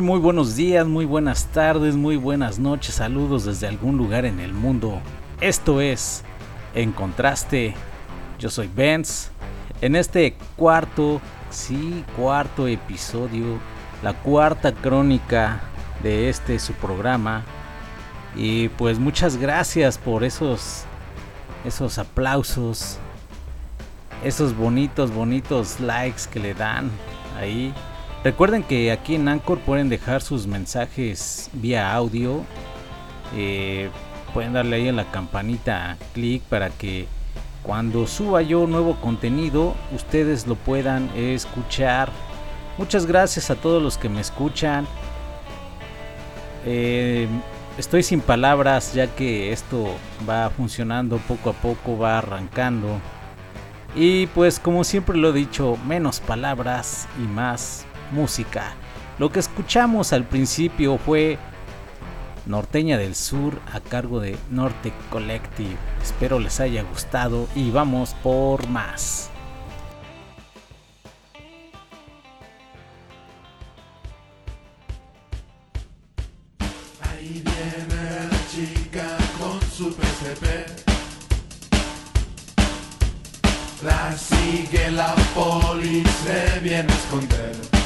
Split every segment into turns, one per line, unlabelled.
muy, buenos días, muy buenas tardes, muy buenas noches, saludos desde algún lugar en el mundo. Esto es En Contraste. Yo soy Benz. En este cuarto, sí, cuarto episodio, la cuarta crónica de este su programa. Y pues muchas gracias por esos, esos aplausos, esos bonitos, bonitos likes que le dan ahí Recuerden que aquí en Anchor pueden dejar sus mensajes vía audio. Eh, pueden darle ahí a la campanita clic para que cuando suba yo nuevo contenido ustedes lo puedan escuchar. Muchas gracias a todos los que me escuchan. Eh, estoy sin palabras ya que esto va funcionando poco a poco, va arrancando. Y pues como siempre lo he dicho, menos palabras y más música. Lo que escuchamos al principio fue Norteña del Sur a cargo de Norte Collective. Espero les haya gustado y vamos por más.
Ahí viene la chica con su PCP. La sigue la policía, viene a esconder.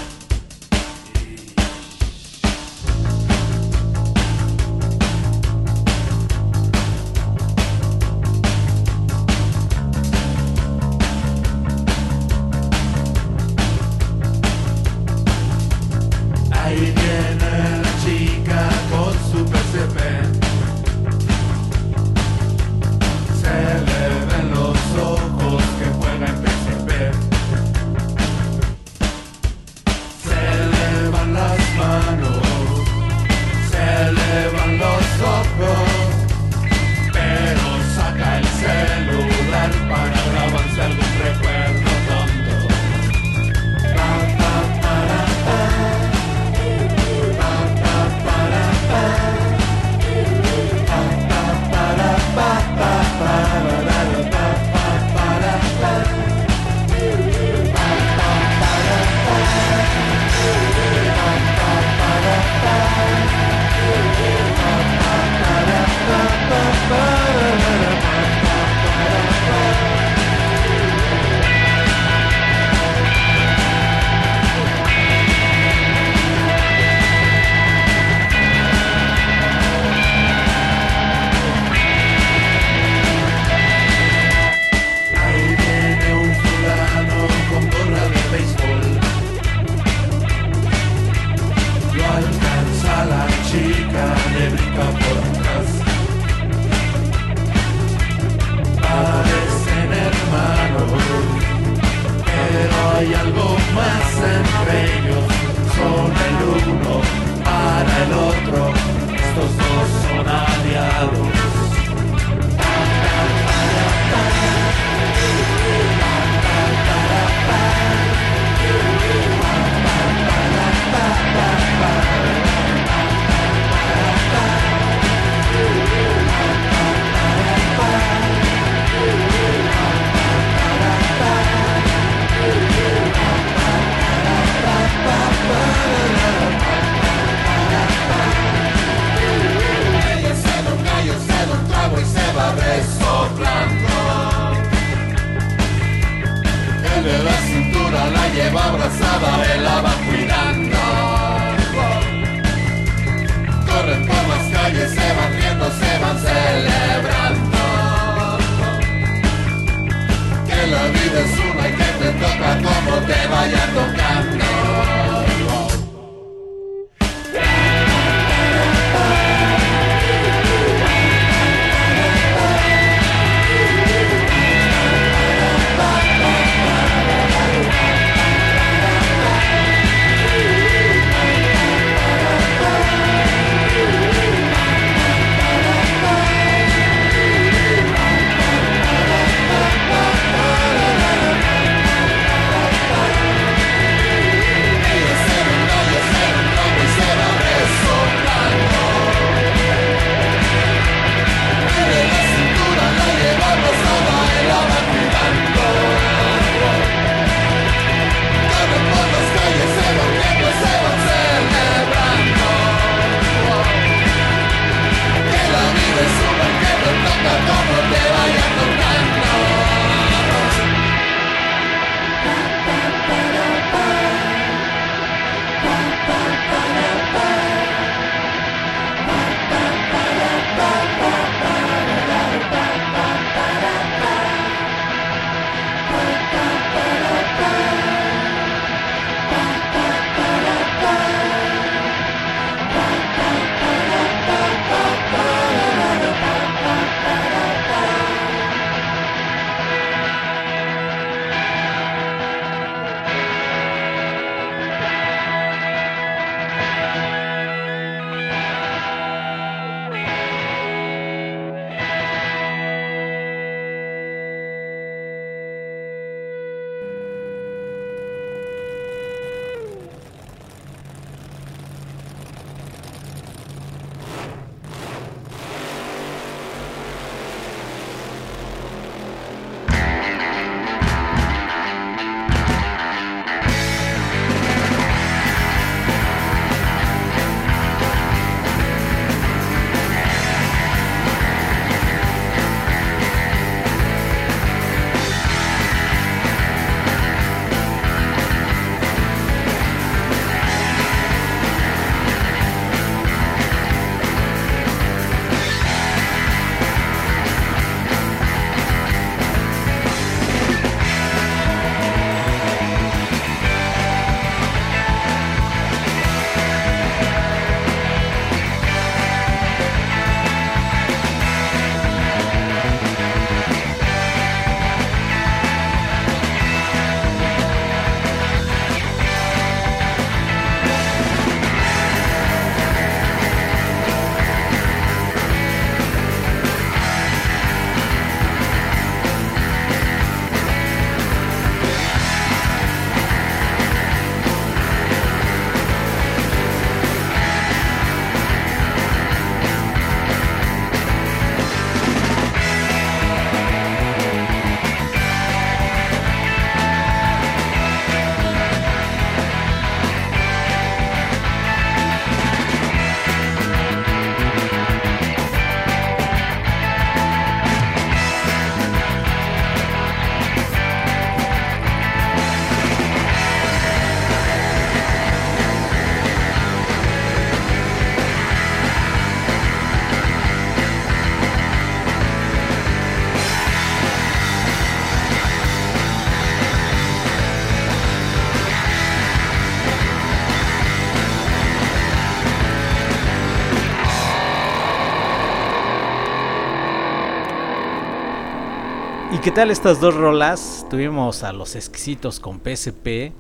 Qué tal estas dos rolas? Tuvimos a los exquisitos con PSP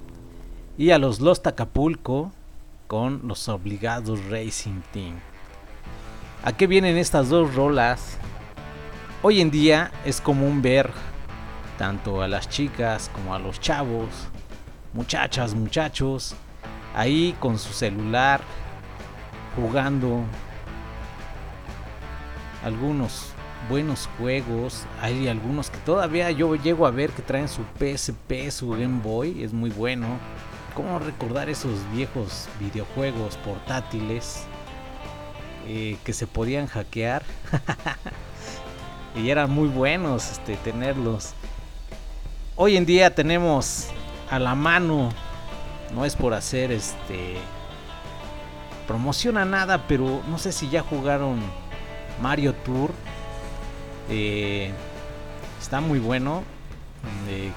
y a los Lost Acapulco con los obligados Racing Team. ¿A qué vienen estas dos rolas? Hoy en día es común ver tanto a las chicas como a los chavos, muchachas, muchachos, ahí con su celular jugando algunos buenos juegos. Hay algunos que todavía yo llego a ver que traen su PSP, su Game Boy. Es muy bueno. ¿Cómo recordar esos viejos videojuegos portátiles eh, que se podían hackear? y eran muy buenos este, tenerlos. hoy en día tenemos a la mano, no es por hacer este promociona nada, pero no sé si ya jugaron Mario Tour. Eh, está muy bueno. Eh,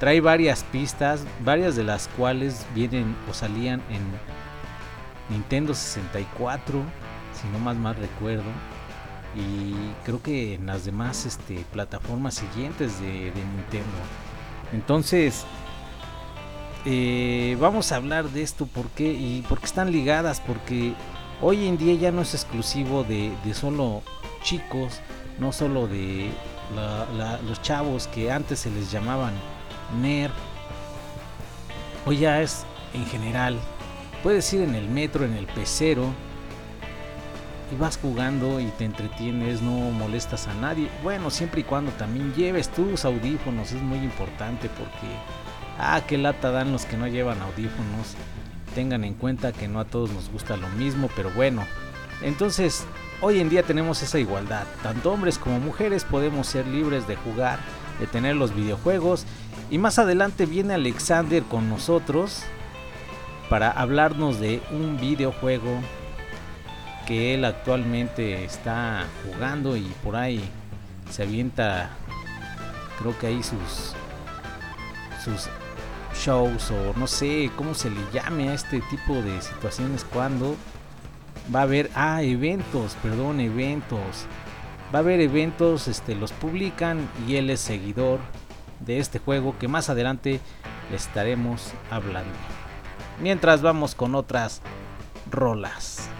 trae varias pistas, varias de las cuales vienen o salían en Nintendo 64, si no más mal recuerdo. Y creo que en las demás este, plataformas siguientes de, de Nintendo. Entonces, eh, vamos a hablar de esto porque y porque están ligadas porque hoy en día ya no es exclusivo de, solo chicos no solo de los chavos que antes se les llamaban nerd hoy ya es en general puedes ir en el metro en el pecero y vas jugando y te entretienes, no molestas a nadie. Bueno, siempre y cuando también lleves tus audífonos, es muy importante porque Ah, qué lata dan los que no llevan audífonos. Tengan en cuenta que no a todos nos gusta lo mismo, pero bueno. Entonces, hoy en día tenemos esa igualdad. Tanto hombres como mujeres podemos ser libres de jugar, de tener los videojuegos. Y más adelante viene Alexander con nosotros para hablarnos de un videojuego que él actualmente está jugando y por ahí se avienta creo que ahí sus sus shows o no sé cómo se le llame a este tipo de situaciones cuando va a haber ah eventos perdón eventos. Va a haber eventos este los publican y él es seguidor de este juego que más adelante estaremos hablando. Mientras vamos con otras rolas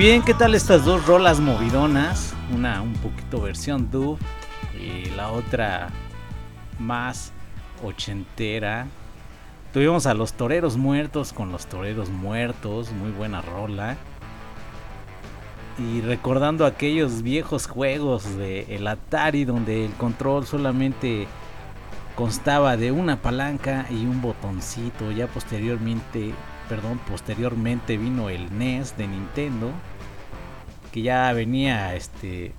bien, ¿qué tal estas dos rolas movidonas? Una un poquito versión dub y la otra más ochentera. Tuvimos a los toreros muertos con los toreros muertos, muy buena rola. Y recordando aquellos viejos juegos de el Atari donde el control solamente constaba de una palanca y un botoncito. Ya posteriormente perdón, posteriormente vino el NES de Nintendo, que ya venía este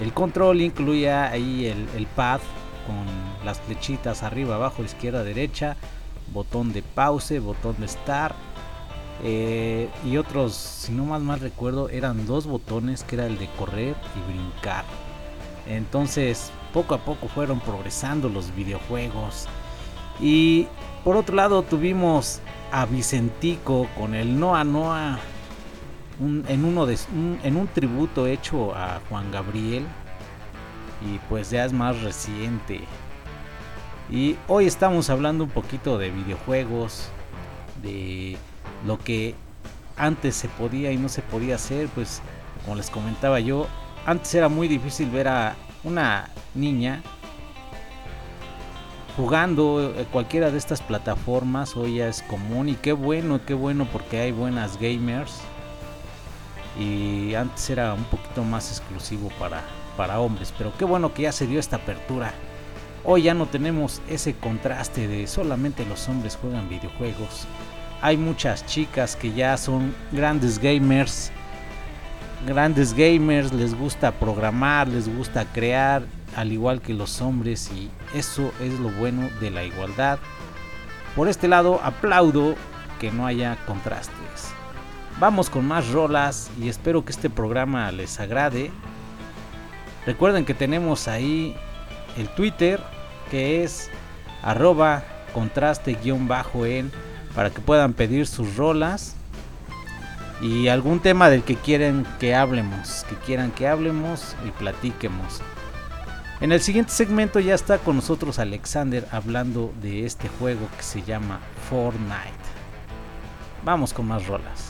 el control incluía ahí el, pad con las flechitas arriba, abajo, izquierda, derecha, botón de pause, botón de start eh, y otros, si no más mal recuerdo, eran dos botones que era el de correr y brincar. Entonces, poco a poco fueron progresando los videojuegos. Y por otro lado, tuvimos a Vicentico con el Noa Noa en, uno de, en un tributo hecho a Juan Gabriel y pues ya es más reciente. Y hoy estamos hablando un poquito de videojuegos, de lo que antes se podía y no se podía hacer, pues como les comentaba yo, antes era muy difícil ver a una niña jugando eh, cualquiera de estas plataformas. Hoy ya es común y qué bueno, qué bueno porque hay buenas gamers y antes era un poquito más exclusivo para, para hombres, pero qué bueno que ya se dio esta apertura. Hoy ya no tenemos ese contraste de solamente los hombres juegan videojuegos. Hay muchas chicas que ya son grandes gamers. Grandes gamers, les gusta programar, les gusta crear, al igual que los hombres y eso es lo bueno de la igualdad. Por este lado aplaudo que no haya contrastes. Vamos con más rolas y espero que este programa les agrade. Recuerden que tenemos ahí el Twitter que es arroba contraste-en para que puedan pedir sus rolas y algún tema del que quieren que hablemos, que quieran que hablemos y platiquemos. En el siguiente segmento ya está con nosotros Alexander hablando de este juego que se llama Fortnite. Vamos con más rolas.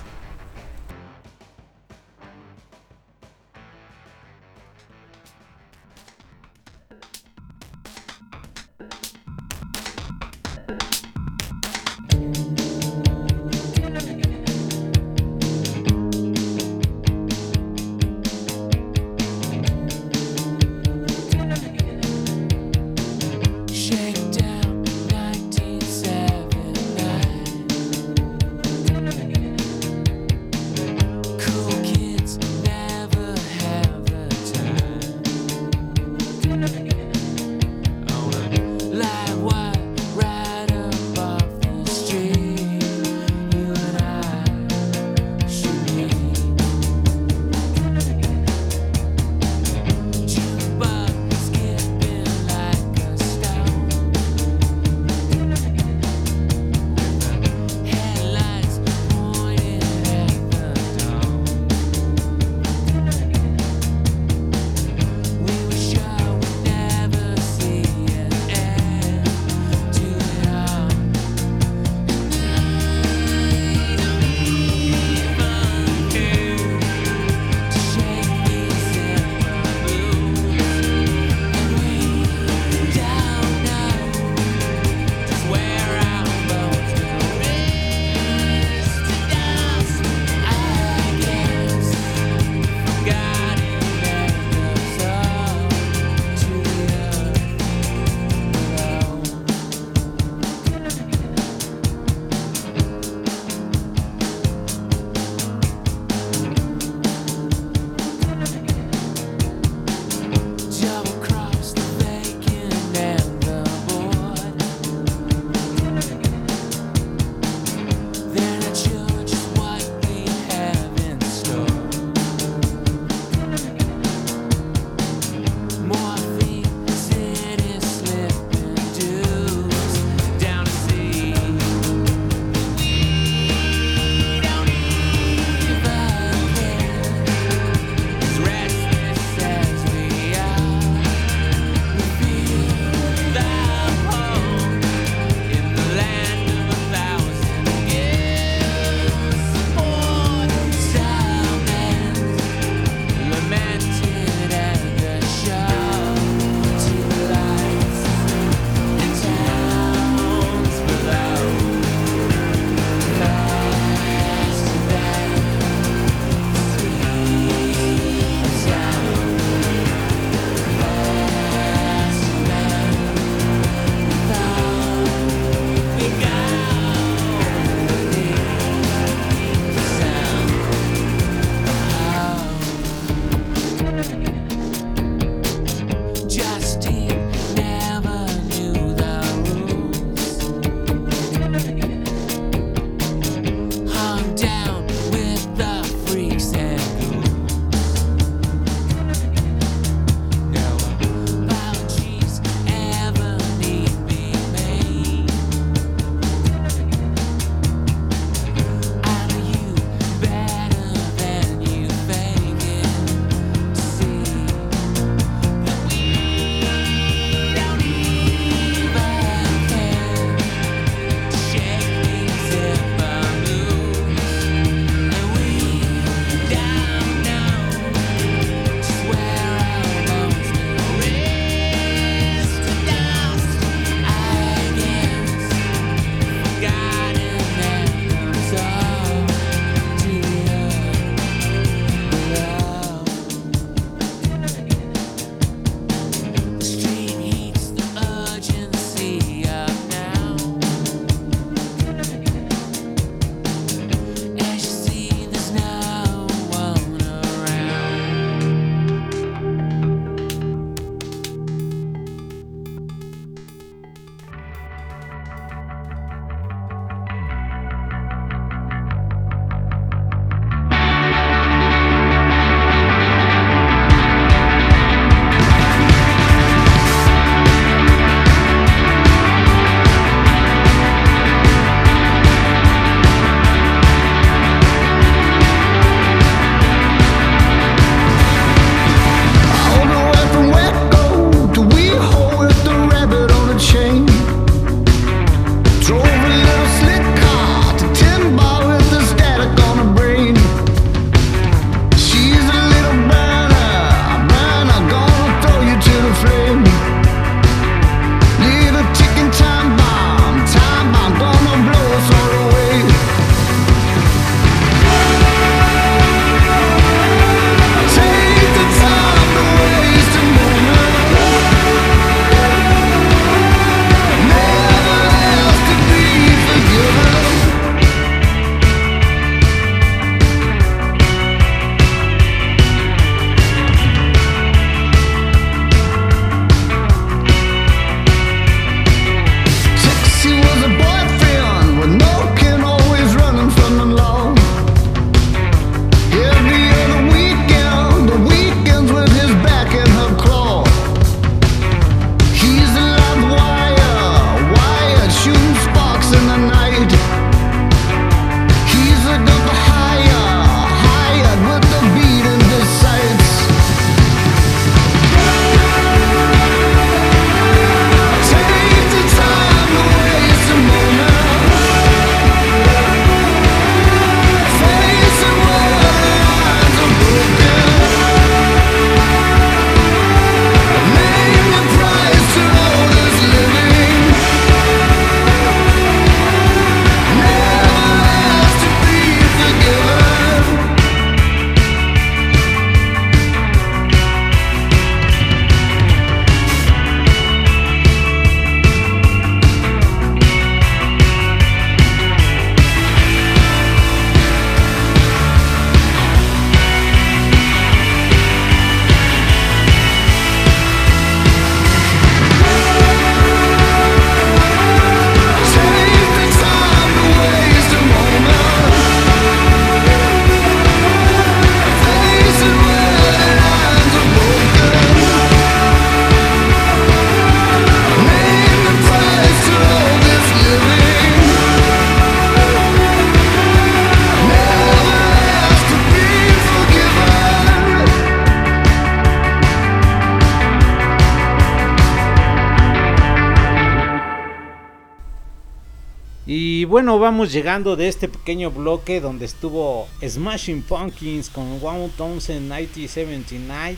Llegando de este pequeño bloque donde estuvo Smashing Pumpkins con One Thousand 1979.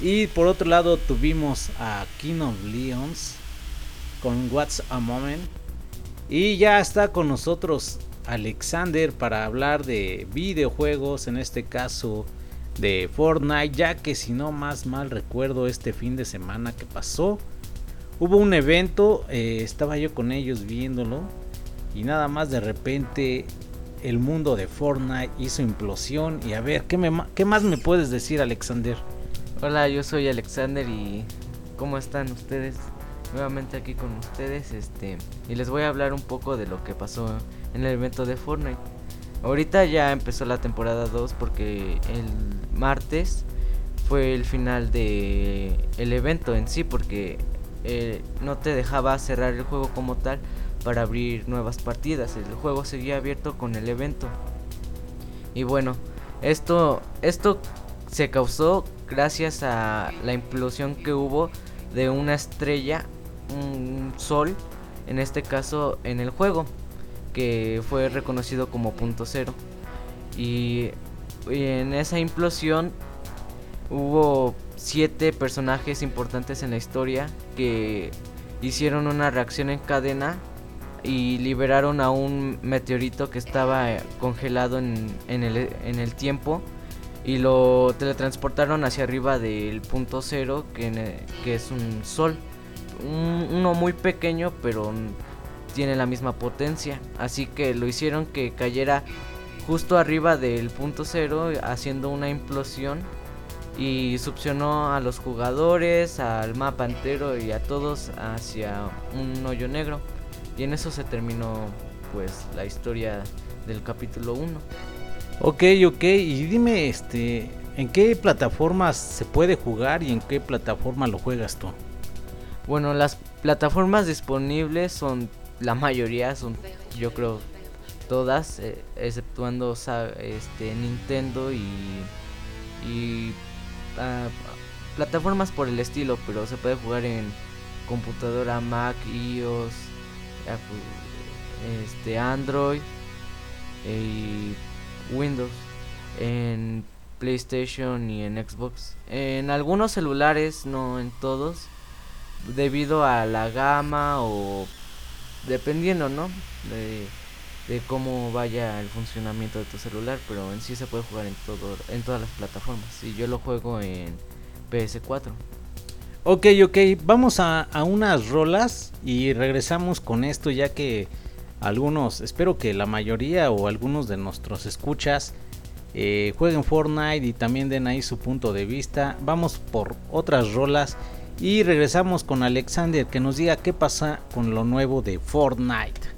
Y por otro lado tuvimos a King of Leons con What's a Moment. Y ya está con nosotros Alexander para hablar de videojuegos, en este caso de Fortnite, ya que si no más mal recuerdo este fin de semana que pasó, hubo un evento, eh, estaba yo con ellos viéndolo y nada más de repente el mundo de Fortnite hizo implosión y a ver, ¿qué, me, qué más me puedes decir Alexander?
Hola, yo soy Alexander y ¿cómo están ustedes? Nuevamente aquí con ustedes, este, y les voy a hablar un poco de lo que pasó en el evento de Fortnite. Ahorita ya empezó la temporada 2 porque el martes fue el final de el evento en sí porque eh, no te dejaba cerrar el juego como tal para abrir nuevas partidas. El juego seguía abierto con el evento. Y bueno, esto esto se causó gracias a la implosión que hubo de una estrella, un sol, en este caso en el juego que fue reconocido como punto cero. Y, en esa implosión hubo siete personajes importantes en la historia que hicieron una reacción en cadena y liberaron a un meteorito que estaba congelado en, el, en el, tiempo y lo teletransportaron hacia arriba del punto cero que, que es un sol. uno muy pequeño pero tiene la misma potencia. Así que lo hicieron que cayera justo arriba del punto cero, haciendo una implosión. Y succionó a los jugadores, al mapa entero y a todos hacia un hoyo negro. Y en eso se terminó pues la historia del capítulo 1.
Ok, ok, y dime este, ¿en qué plataformas se puede jugar y en qué plataforma lo juegas tú?
Bueno, las plataformas disponibles son la mayoría son, yo creo, todas, eh, exceptuando este, Nintendo y, y ah, plataformas por el estilo, pero se puede jugar en computadora, Mac, iOS, este, Android y Windows, en PlayStation y en Xbox. En algunos celulares, no en todos, debido a la gama o dependiendo, ¿no? De, cómo vaya el funcionamiento de tu celular, pero en sí se puede jugar en todo en todas las plataformas. Y yo lo juego en PS4.
Ok, ok, vamos a, a unas rolas y regresamos con esto ya que algunos, espero que la mayoría o algunos de nuestros escuchas eh, jueguen Fortnite y también den ahí su punto de vista. Vamos por otras rolas y regresamos con Alexander que nos diga qué pasa con lo nuevo de Fortnite.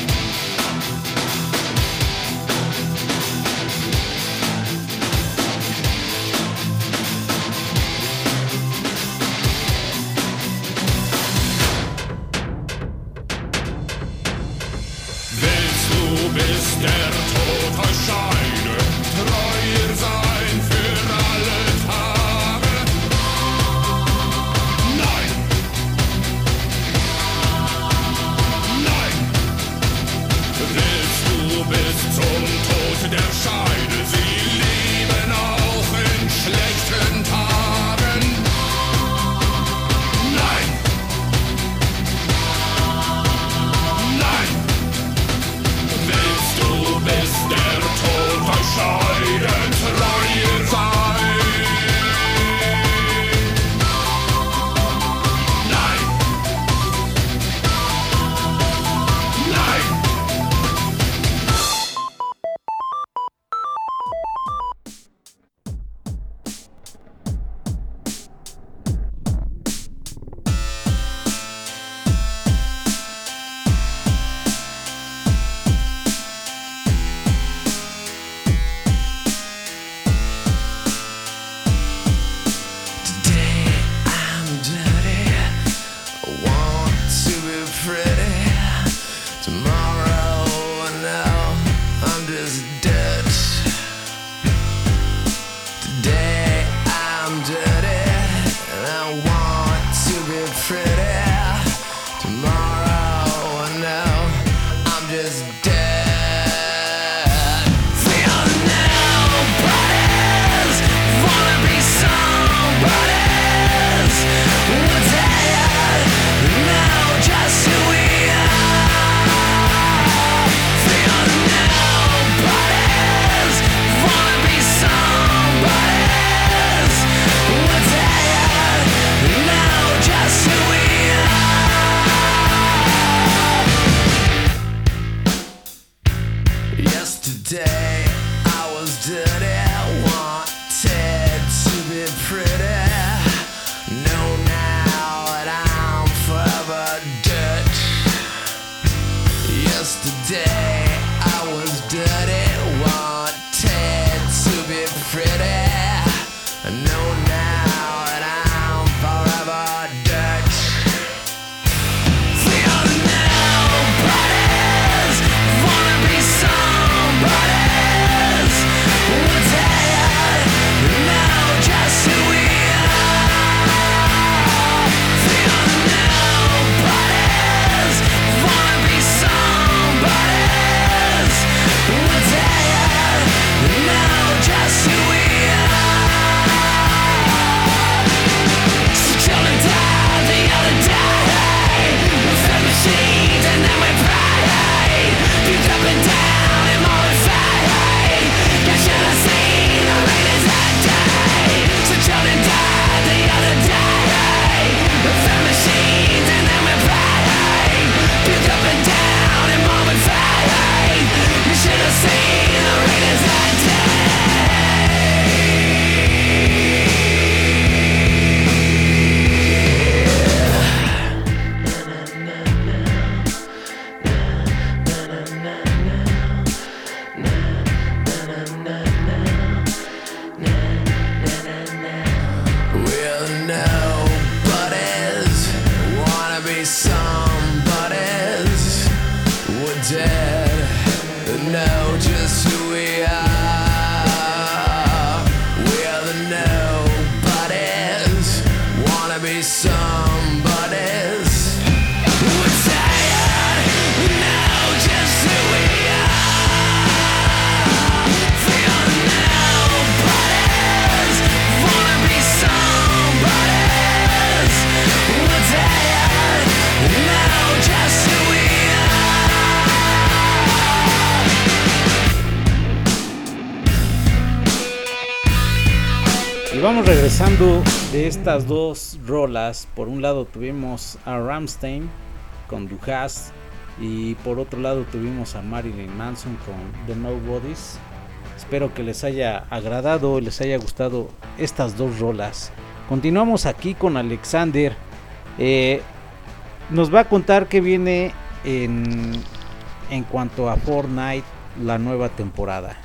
Estas dos rolas. Por un lado tuvimos a Ramstein con Duhas y por otro lado tuvimos a Marilyn Manson con The Nobodies. Espero que les haya agradado y les haya gustado estas dos rolas. Continuamos aquí con Alexander. Eh, nos va a contar que viene en, en cuanto a Fortnite la nueva temporada.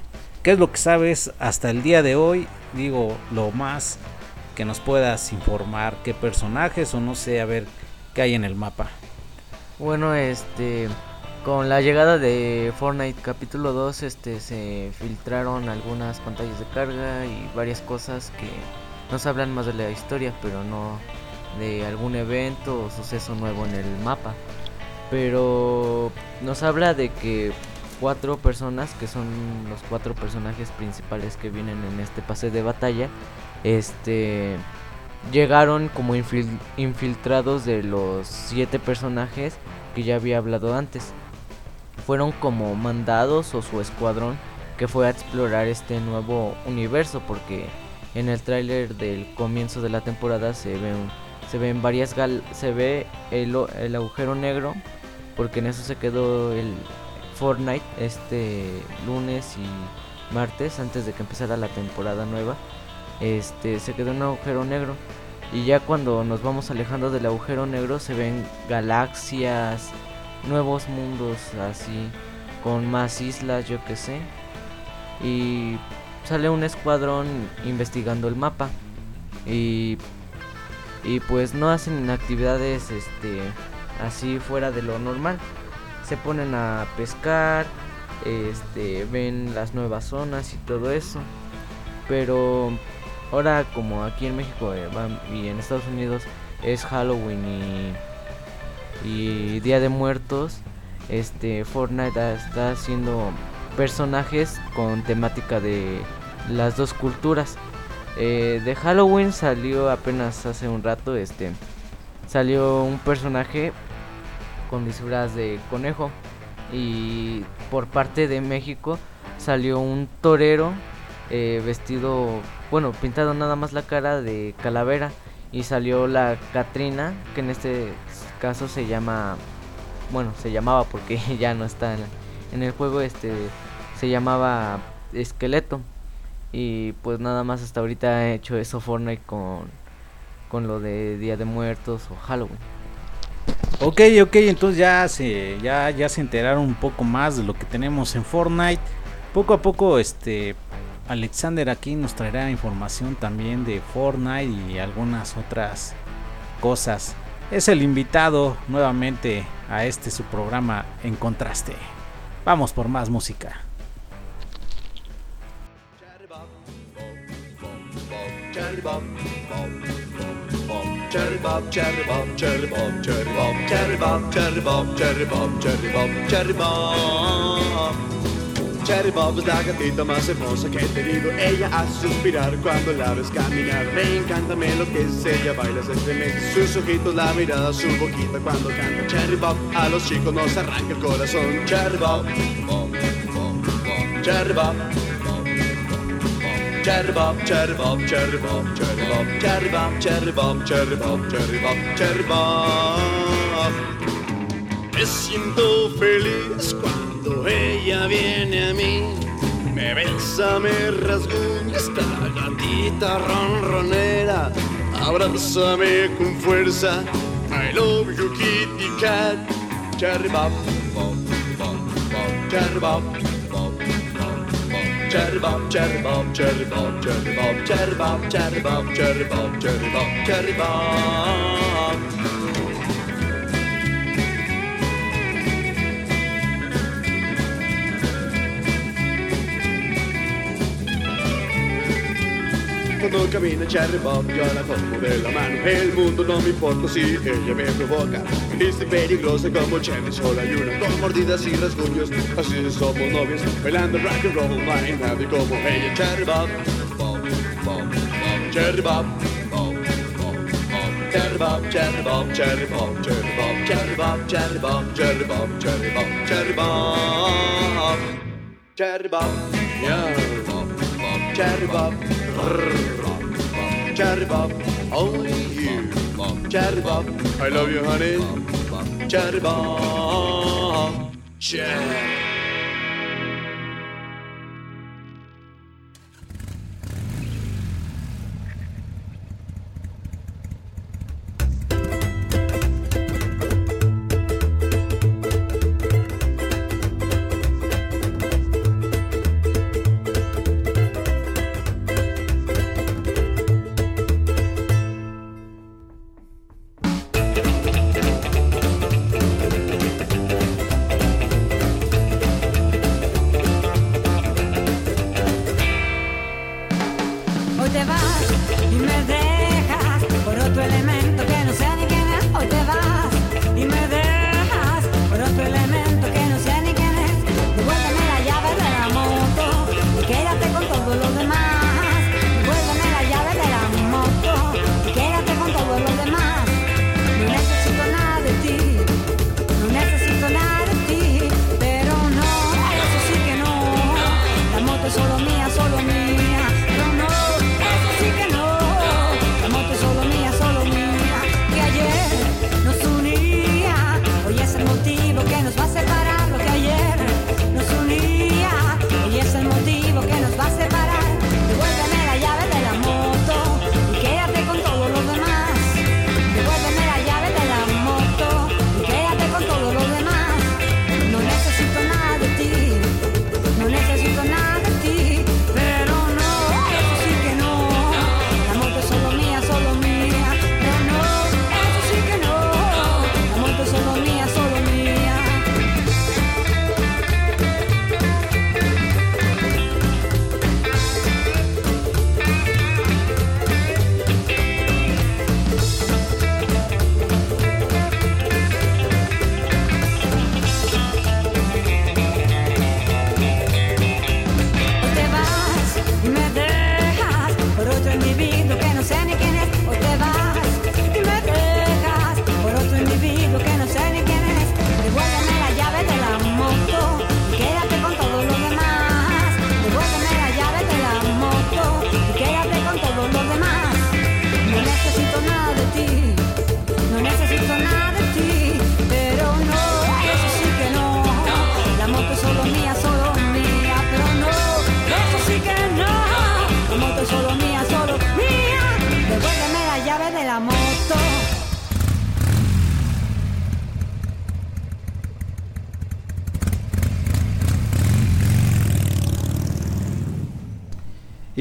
¿Qué es lo que sabes hasta el día de hoy? Digo, lo más que nos puedas informar, qué personajes o no sé, a ver qué hay en el mapa.
Bueno, este con la llegada de Fortnite capítulo 2, este se filtraron algunas pantallas de carga y varias cosas que nos hablan más de la historia, pero no de algún evento o suceso nuevo en el mapa. Pero nos habla de que cuatro personas que son los cuatro personajes principales que vienen en este pase de batalla este llegaron como infiltrados de los siete personajes que ya había hablado antes fueron como mandados o su escuadrón que fue a explorar este nuevo universo porque en el tráiler del comienzo de la temporada se ven se ven varias gal se ve el, el agujero negro porque en eso se quedó el Fortnite este lunes y martes antes de que empezara la temporada nueva. Este se quedó un agujero negro y ya cuando nos vamos alejando del agujero negro se ven galaxias, nuevos mundos así con más islas, yo que sé. Y sale un escuadrón investigando el mapa y y pues no hacen actividades este así fuera de lo normal se ponen a pescar, este, ven las nuevas zonas y todo eso. Pero ahora como aquí en México eh, y en Estados Unidos es Halloween y, y Día de Muertos, este Fortnite está haciendo personajes con temática de las dos culturas. Eh, de Halloween salió apenas hace un rato, este salió un personaje con disfraz de conejo. Y por parte de México salió un torero eh, vestido, bueno, pintado nada más la cara de calavera. Y salió la Catrina, que en este caso se llama, bueno, se llamaba porque ya no está en, el juego, este se llamaba Esqueleto. Y pues nada más hasta ahorita he hecho eso Fortnite con, con lo de Día de Muertos o Halloween.
Ok, ok, entonces ya se, ya, ya se enteraron un poco más de lo que tenemos en Fortnite. Poco a poco, este, Alexander aquí nos traerá información también de Fortnite y algunas otras cosas. Es el invitado nuevamente a este su programa En Contraste. Vamos por más música.
Cherry bob, bob, bob, bob, bob, bob, bob, bob, bob. Bob es la gatita más hermosa que he tenido Ella hace suspirar cuando la ves caminar Me encanta, me enloquece, ella baila, se estremece Sus ojitos, la mirada, su boquita cuando canta Cherry Bob, a los chicos nos arranca el corazón Cherry Bob, Cherry Bob Cherry Bob, Cherry Bob, Cherry Bob, Cherry Bob, Cherry Bob, Cherry Bob, Cherry Bob, Cherry Bob, Cherry Bob. Me siento feliz cuando ella viene a mí. Me besa, me rasguña esta gatita ronronera. Abrázame con fuerza. I love you, kitty cat. Cherry Bob, Bob, Bob, Bob, Cherry Bob. Cherry bob, cherry bob, cherry bob, cherry bob, cherry bob, Cuando camina Cherry Bob yo la tomo de la mano El mundo no me importa si ella me provoca Dice peligrosa como Cherry sola y una Con mordidas y rasguños, así somos novios Bailando rock and roll, no hay nadie como ella Cherry Bob, Bob, Bob, Bob, Cherry Bob Cherry Bob, Cherry Bob, Cherry Bob, Cherry Bob, Cherry Bob, Cherry Bob, Cherry Bob, Cherry Bob, Cherry Bob, Cherry Bob, yeah, Chatterbop,
brrr, Chatterbop, only you. Chatterbop, I love you, honey. Chatterbop, chat.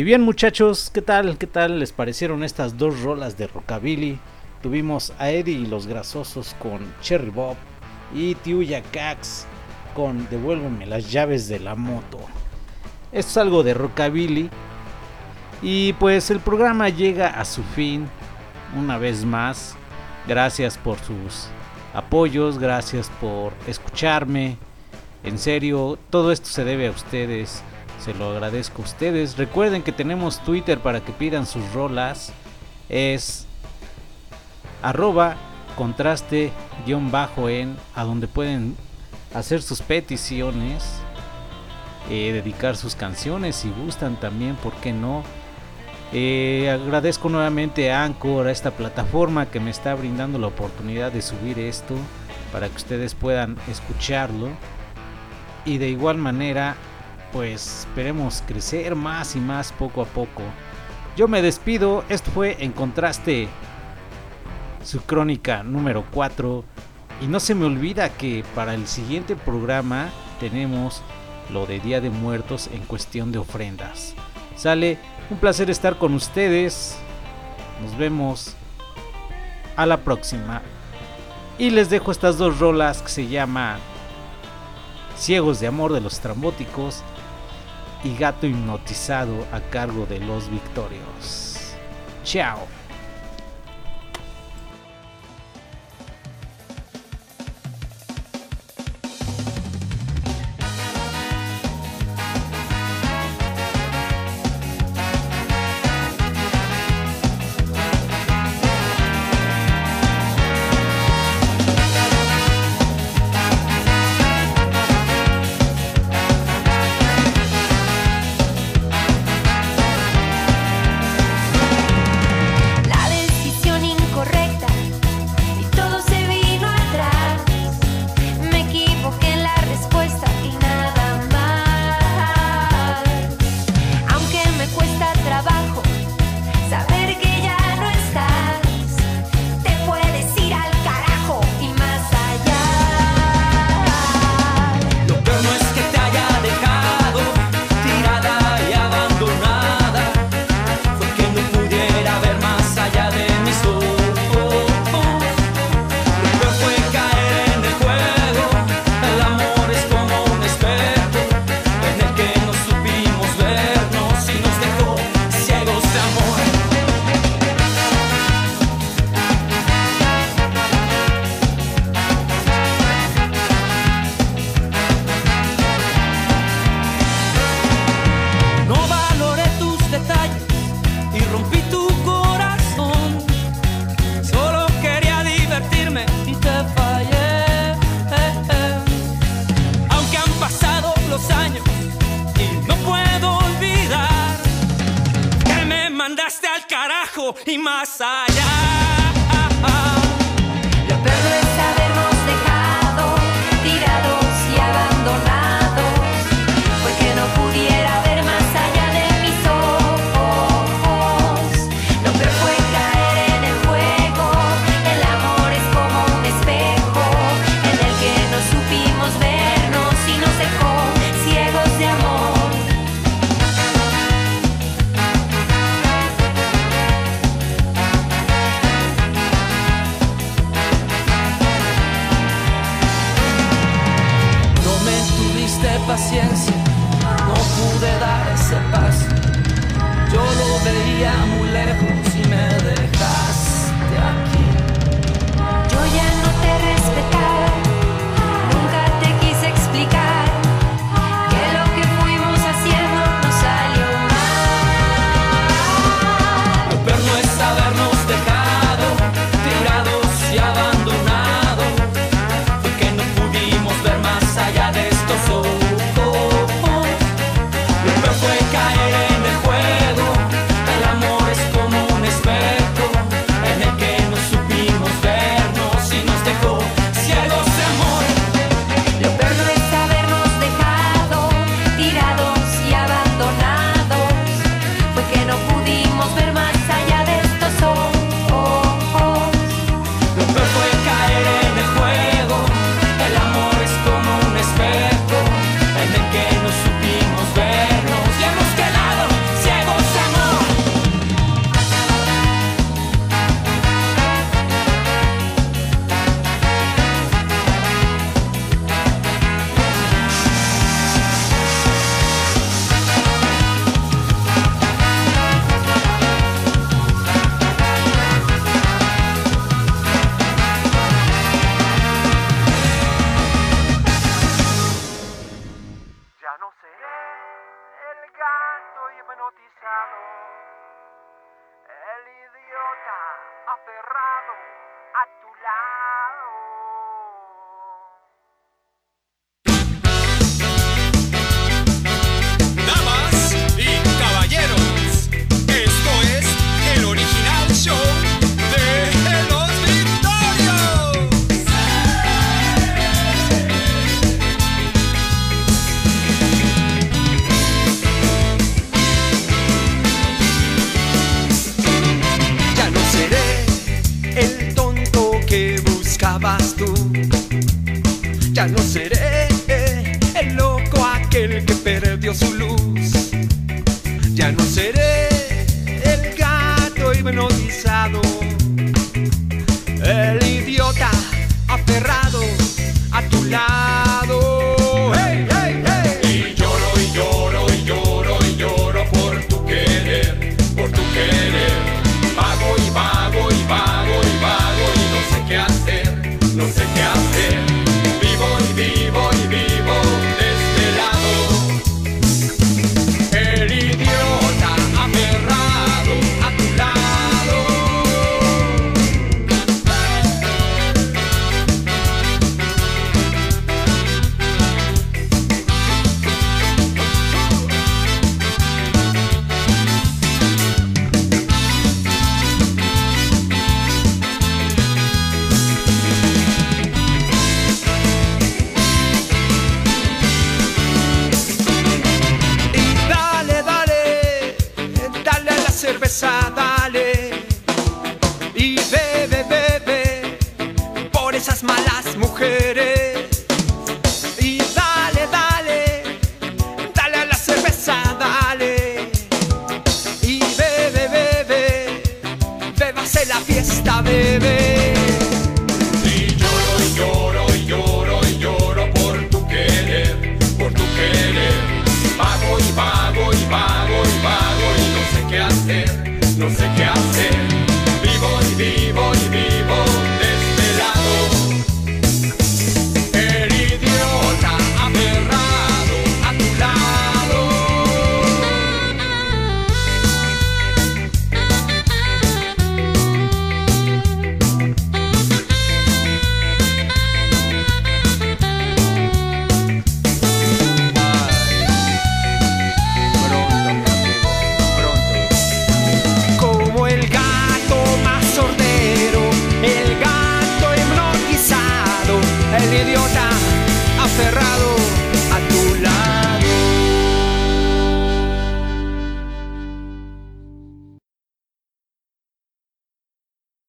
Bien muchachos, ¿qué tal? ¿Qué tal les parecieron estas dos rolas de rockabilly? Tuvimos a Eddie y los grasosos con Cherry Bob y Tiuya Cax con Devuélveme las llaves de la moto. Esto es algo de rockabilly. Y pues el programa llega a su fin una vez más. Gracias por sus apoyos, gracias por escucharme. En serio, todo esto se debe a ustedes. Se lo agradezco a ustedes. Recuerden que tenemos Twitter para que pidan sus rolas. Es arroba contraste guion bajo en a donde pueden hacer sus peticiones. eh, dedicar sus canciones si gustan también, ¿por qué no? Eh, agradezco nuevamente a Anchor, a esta plataforma que me está brindando la oportunidad de subir esto para que ustedes puedan escucharlo. Y de igual manera, pues esperemos crecer más y más poco a poco. Yo me despido, esto fue En Contraste, su crónica número 4. Y no se me olvida que para el siguiente programa tenemos lo de Día de Muertos en cuestión de ofrendas. Sale, un placer estar con ustedes. Nos vemos a la próxima. Y les dejo estas dos rolas que se llaman Ciegos de Amor de los Trambóticos y Gato Hipnotizado a cargo de los Victorios. Chao.
Al carajo y más